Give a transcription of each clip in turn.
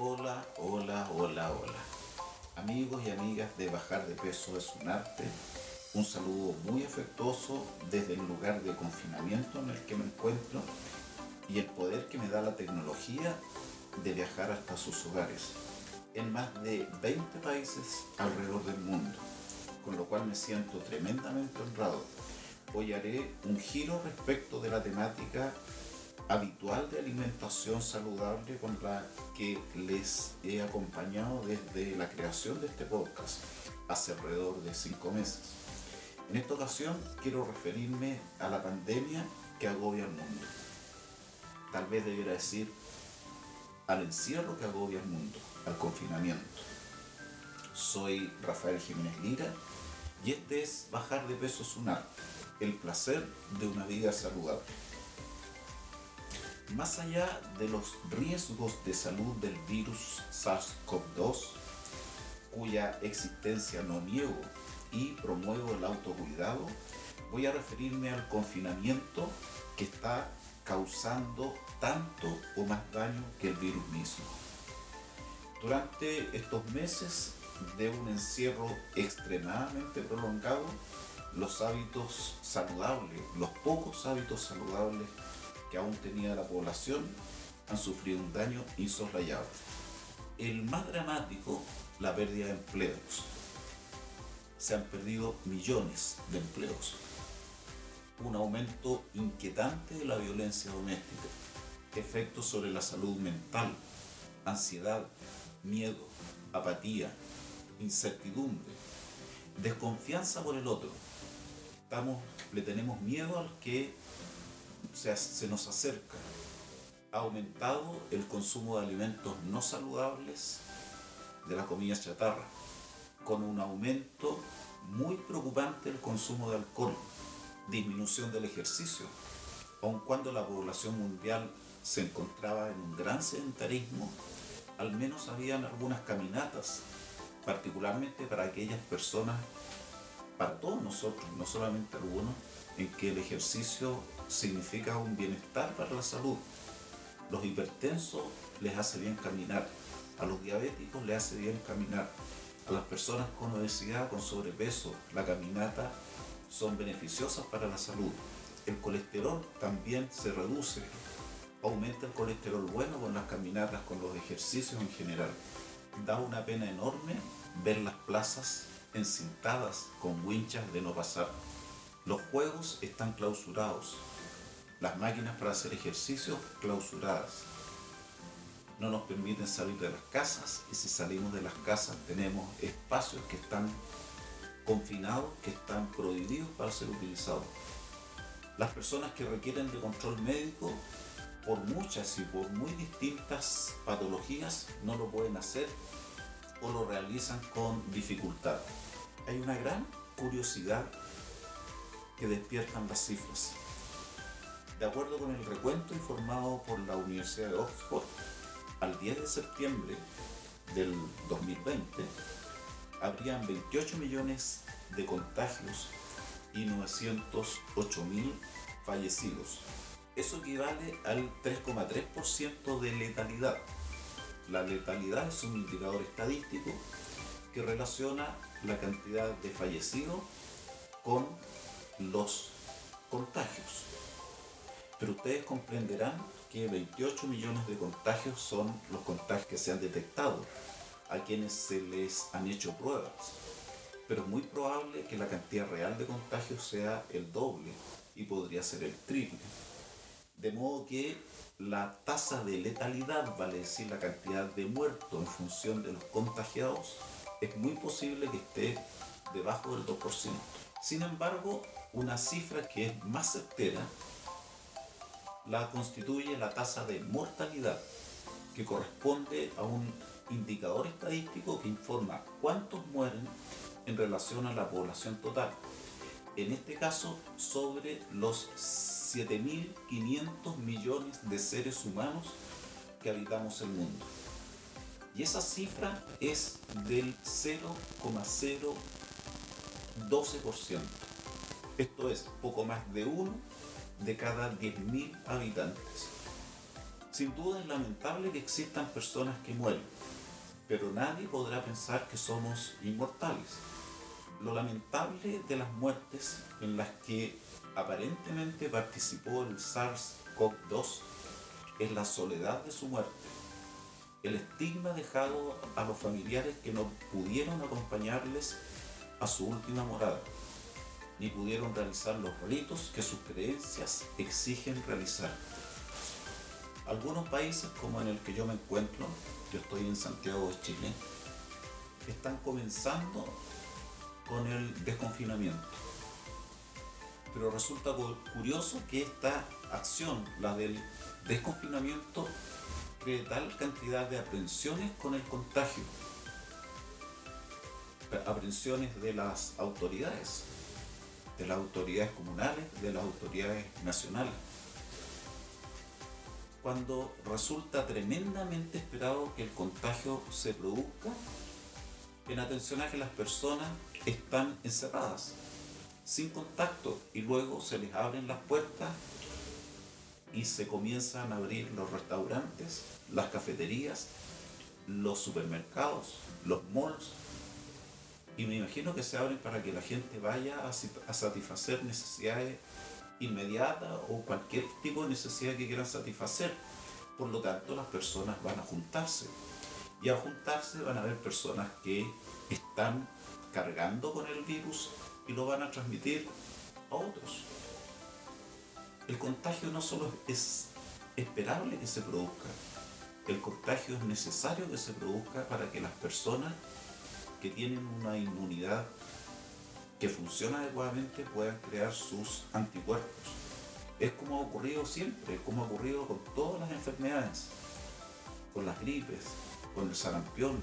Hola, hola, hola, hola. Amigos y amigas de Bajar de Peso es un arte. Un saludo muy afectuoso desde el lugar de confinamiento en el que me encuentro y el poder que me da la tecnología de viajar hasta sus hogares en más de 20 países alrededor del mundo, con lo cual me siento tremendamente honrado. Hoy haré un giro respecto de la temática habitual de alimentación saludable con la que les he acompañado desde la creación de este podcast hace alrededor de cinco meses. En esta ocasión quiero referirme a la pandemia que agobia al mundo. Tal vez debiera decir al encierro que agobia al mundo, al confinamiento. Soy Rafael Jiménez Lira y este es Bajar de peso es un arte, el placer de una vida saludable. Más allá de los riesgos de salud del virus SARS-CoV-2, cuya existencia no niego y promuevo el autocuidado, voy a referirme al confinamiento que está causando tanto o más daño que el virus mismo. Durante estos meses de un encierro extremadamente prolongado, los hábitos saludables, los pocos hábitos saludables que aún tenía la población han sufrido un daño insoslayable. El más dramático, la pérdida de empleos. Se han perdido millones de empleos. Un aumento inquietante de la violencia doméstica. Efectos sobre la salud mental, ansiedad, miedo, apatía, incertidumbre, desconfianza por el otro. Le tenemos miedo al que se, nos acerca. Ha aumentado el consumo de alimentos no saludables, de la comida chatarra, con un aumento muy preocupante del consumo de alcohol, disminución del ejercicio, aun cuando la población mundial se encontraba en un gran sedentarismo, al menos habían algunas caminatas, particularmente para aquellas personas, para todos nosotros, no solamente algunos, en que el ejercicio significa un bienestar para la salud. Los hipertensos les hace bien caminar, a los diabéticos les hace bien caminar, a las personas con obesidad, con sobrepeso, la caminata son beneficiosas para la salud. El colesterol también se reduce, aumenta el colesterol bueno con las caminatas, con los ejercicios en general. Da una pena enorme ver las plazas encintadas con winchas de no pasar. Los juegos están clausurados, las máquinas para hacer ejercicios clausuradas. No nos permiten salir de las casas y si salimos de las casas tenemos espacios que están confinados, que están prohibidos para ser utilizados. Las personas que requieren de control médico por muchas y por muy distintas patologías no lo pueden hacer o lo realizan con dificultad. Hay una gran curiosidad que despiertan las cifras. De acuerdo con el recuento informado por la Universidad de Oxford, al 10 de septiembre del 2020 habrían 28 millones de contagios y 908 mil fallecidos. Eso equivale al 3,3% de letalidad. La letalidad es un indicador estadístico que relaciona la cantidad de fallecidos con los contagios. Pero ustedes comprenderán que 28 millones de contagios son los contagios que se han detectado, a quienes se les han hecho pruebas. Pero es muy probable que la cantidad real de contagios sea el doble y podría ser el triple. De modo que la tasa de letalidad, vale decir la cantidad de muertos en función de los contagiados, es muy posible que esté debajo del 2%. Sin embargo, una cifra que es más certera la constituye la tasa de mortalidad, que corresponde a un indicador estadístico que informa cuántos mueren en relación a la población total. En este caso, sobre los 7.500 millones de seres humanos que habitamos el mundo. Y esa cifra es del 0,012%. Esto es poco más de uno de cada 10.000 habitantes. Sin duda es lamentable que existan personas que mueren, pero nadie podrá pensar que somos inmortales. Lo lamentable de las muertes en las que aparentemente participó el SARS-CoV-2 es la soledad de su muerte, el estigma dejado a los familiares que no pudieron acompañarles a su última morada, ni pudieron realizar los ritos que sus creencias exigen realizar. Algunos países, como en el que yo me encuentro, yo estoy en Santiago de Chile, están comenzando con el desconfinamiento. Pero resulta curioso que esta acción, la del desconfinamiento, cree tal cantidad de aprensiones con el contagio. Aprensiones de las autoridades, de las autoridades comunales, de las autoridades nacionales. Cuando resulta tremendamente esperado que el contagio se produzca en atención a que las personas están encerradas, sin contacto, y luego se les abren las puertas y se comienzan a abrir los restaurantes, las cafeterías, los supermercados, los malls, y me imagino que se abren para que la gente vaya a satisfacer necesidades inmediata o cualquier tipo de necesidad que quieran satisfacer. Por lo tanto, las personas van a juntarse. Y al juntarse van a haber personas que están cargando con el virus y lo van a transmitir a otros. El contagio no solo es esperable que se produzca, el contagio es necesario que se produzca para que las personas que tienen una inmunidad que funciona adecuadamente puedan crear sus anticuerpos. Es como ha ocurrido siempre, como ha ocurrido con todas las enfermedades, con las gripes, con el sarampión,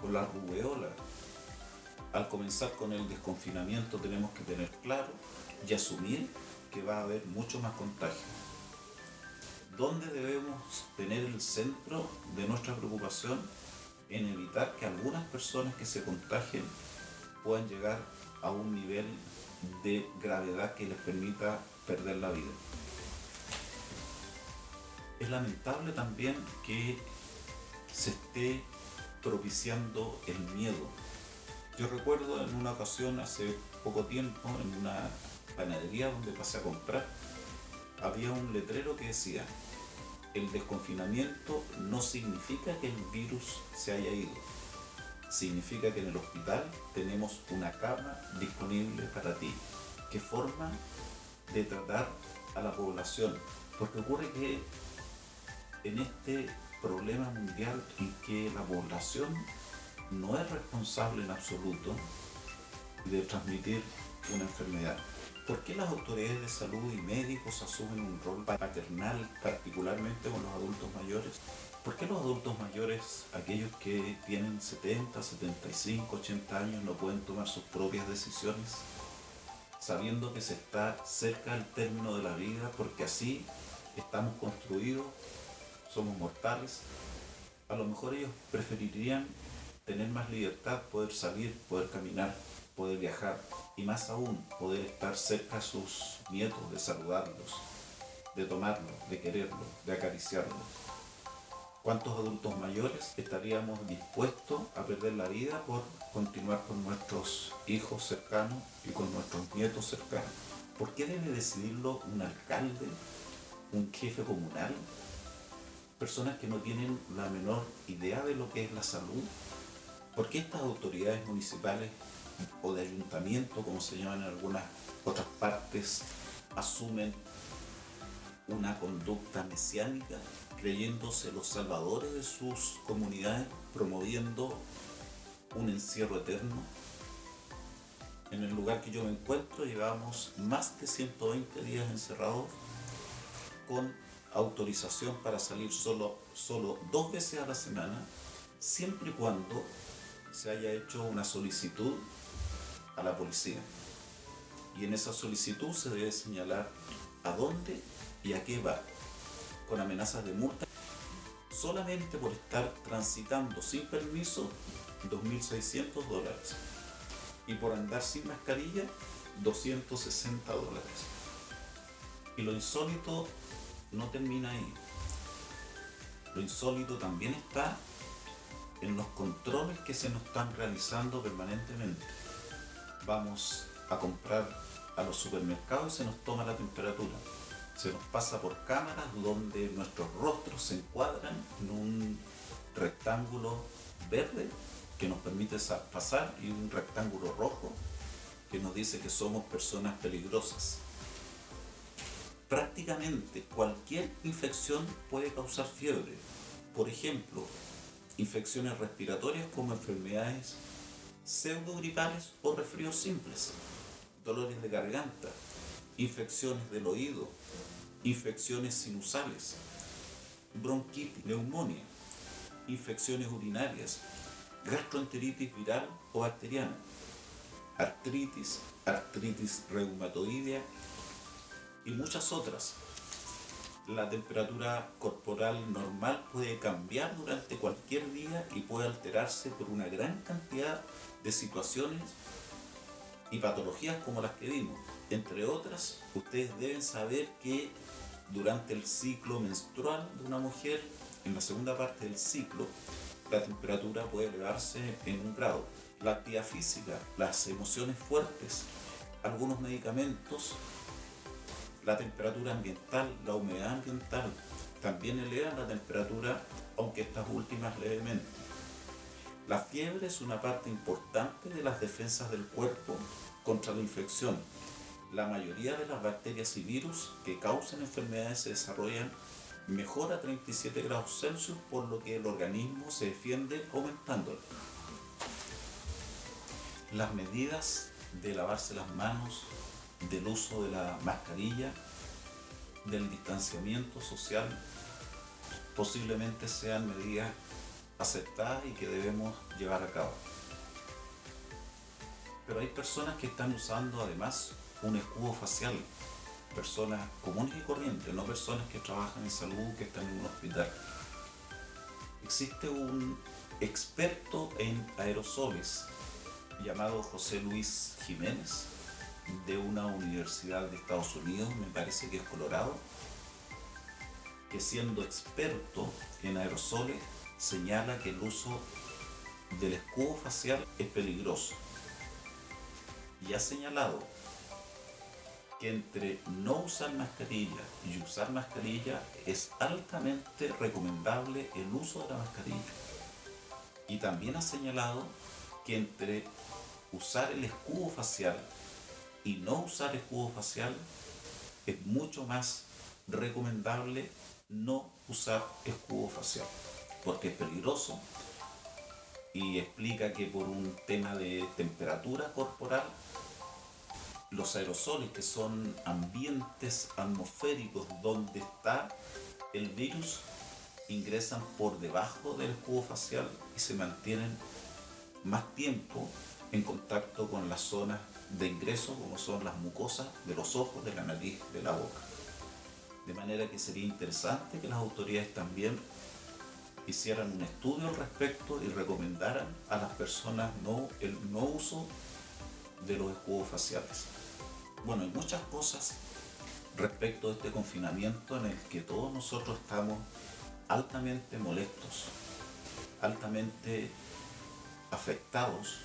con la rubeola. Al comenzar con el desconfinamiento tenemos que tener claro y asumir que va a haber mucho más contagio. ¿Dónde debemos tener el centro de nuestra preocupación? En evitar que algunas personas que se contagien puedan llegar a un nivel de gravedad que les permita perder la vida. Es lamentable también que se esté propiciando el miedo. Yo recuerdo en una ocasión hace poco tiempo en una panadería donde pasé a comprar, había un letrero que decía, el desconfinamiento no significa que el virus se haya ido significa que en el hospital tenemos una cama disponible para ti. ¿Qué forma de tratar a la población? Porque ocurre que en este problema mundial en que la población no es responsable en absoluto de transmitir una enfermedad. ¿Por qué las autoridades de salud y médicos asumen un rol paternal, particularmente con los adultos mayores? ¿Por qué los adultos mayores, aquellos que tienen 70, 75, 80 años, no pueden tomar sus propias decisiones? Sabiendo que se está cerca del término de la vida, porque así estamos construidos, somos mortales. A lo mejor ellos preferirían tener más libertad, poder salir, poder caminar, poder viajar y más aún poder estar cerca a sus nietos, de saludarlos, de tomarlos, de quererlos, de acariciarlos. ¿Cuántos adultos mayores estaríamos dispuestos a perder la vida por continuar con nuestros hijos cercanos y con nuestros nietos cercanos? ¿Por qué debe decidirlo un alcalde, un jefe comunal? Personas que no tienen la menor idea de lo que es la salud. ¿Por qué estas autoridades municipales o de ayuntamiento, como se llaman en algunas otras partes, asumen una conducta mesiánica creyéndose los salvadores de sus comunidades, promoviendo un encierro eterno. En el lugar que yo me encuentro llevamos más de 120 días encerrados con autorización para salir solo, solo dos veces a la semana, siempre y cuando se haya hecho una solicitud a la policía. Y en esa solicitud se debe señalar a dónde y a qué va con amenazas de multa solamente por estar transitando sin permiso 2.600 dólares y por andar sin mascarilla 260 dólares. Y lo insólito no termina ahí. Lo insólito también está en los controles que se nos están realizando permanentemente. Vamos a comprar a los supermercados se nos toma la temperatura. Se nos pasa por cámaras donde nuestros rostros se encuadran en un rectángulo verde que nos permite pasar y un rectángulo rojo que nos dice que somos personas peligrosas. Prácticamente cualquier infección puede causar fiebre. Por ejemplo, infecciones respiratorias como enfermedades pseudogripales o resfríos simples, dolores de garganta, infecciones del oído, infecciones sinusales, bronquitis, neumonía, infecciones urinarias, gastroenteritis viral o bacteriana, artritis, artritis reumatoidea y muchas otras. La temperatura corporal normal puede cambiar durante cualquier día y puede alterarse por una gran cantidad de situaciones y patologías como las que vimos. Entre otras, ustedes deben saber que durante el ciclo menstrual de una mujer, en la segunda parte del ciclo, la temperatura puede elevarse en un grado. La actividad física, las emociones fuertes, algunos medicamentos, la temperatura ambiental, la humedad ambiental, también elevan la temperatura, aunque estas últimas levemente. La fiebre es una parte importante de las defensas del cuerpo contra la infección. La mayoría de las bacterias y virus que causan enfermedades se desarrollan mejor a 37 grados Celsius, por lo que el organismo se defiende aumentándolo. Las medidas de lavarse las manos, del uso de la mascarilla, del distanciamiento social, posiblemente sean medidas aceptadas y que debemos llevar a cabo. Pero hay personas que están usando además un escudo facial personas comunes y corrientes, no personas que trabajan en salud, que están en un hospital. Existe un experto en aerosoles llamado José Luis Jiménez de una universidad de Estados Unidos, me parece que es Colorado, que siendo experto en aerosoles señala que el uso del escudo facial es peligroso. Y ha señalado que entre no usar mascarilla y usar mascarilla es altamente recomendable el uso de la mascarilla. Y también ha señalado que entre usar el escudo facial y no usar escudo facial es mucho más recomendable no usar escudo facial, porque es peligroso y explica que por un tema de temperatura corporal los aerosoles, que son ambientes atmosféricos donde está el virus, ingresan por debajo del escudo facial y se mantienen más tiempo en contacto con las zonas de ingreso, como son las mucosas de los ojos, de la nariz, de la boca. De manera que sería interesante que las autoridades también hicieran un estudio al respecto y recomendaran a las personas no, el no uso de los escudos faciales. Bueno, hay muchas cosas respecto a este confinamiento en el que todos nosotros estamos altamente molestos, altamente afectados,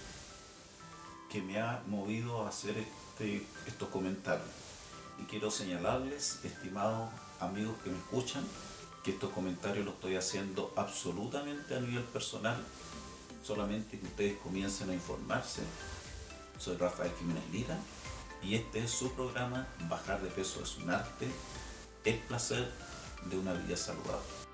que me ha movido a hacer este, estos comentarios. Y quiero señalarles, estimados amigos que me escuchan, que estos comentarios los estoy haciendo absolutamente a nivel personal, solamente que ustedes comiencen a informarse. Soy Rafael Jiménez Lira y este es su programa Bajar de peso es un arte, el placer de una vida saludable.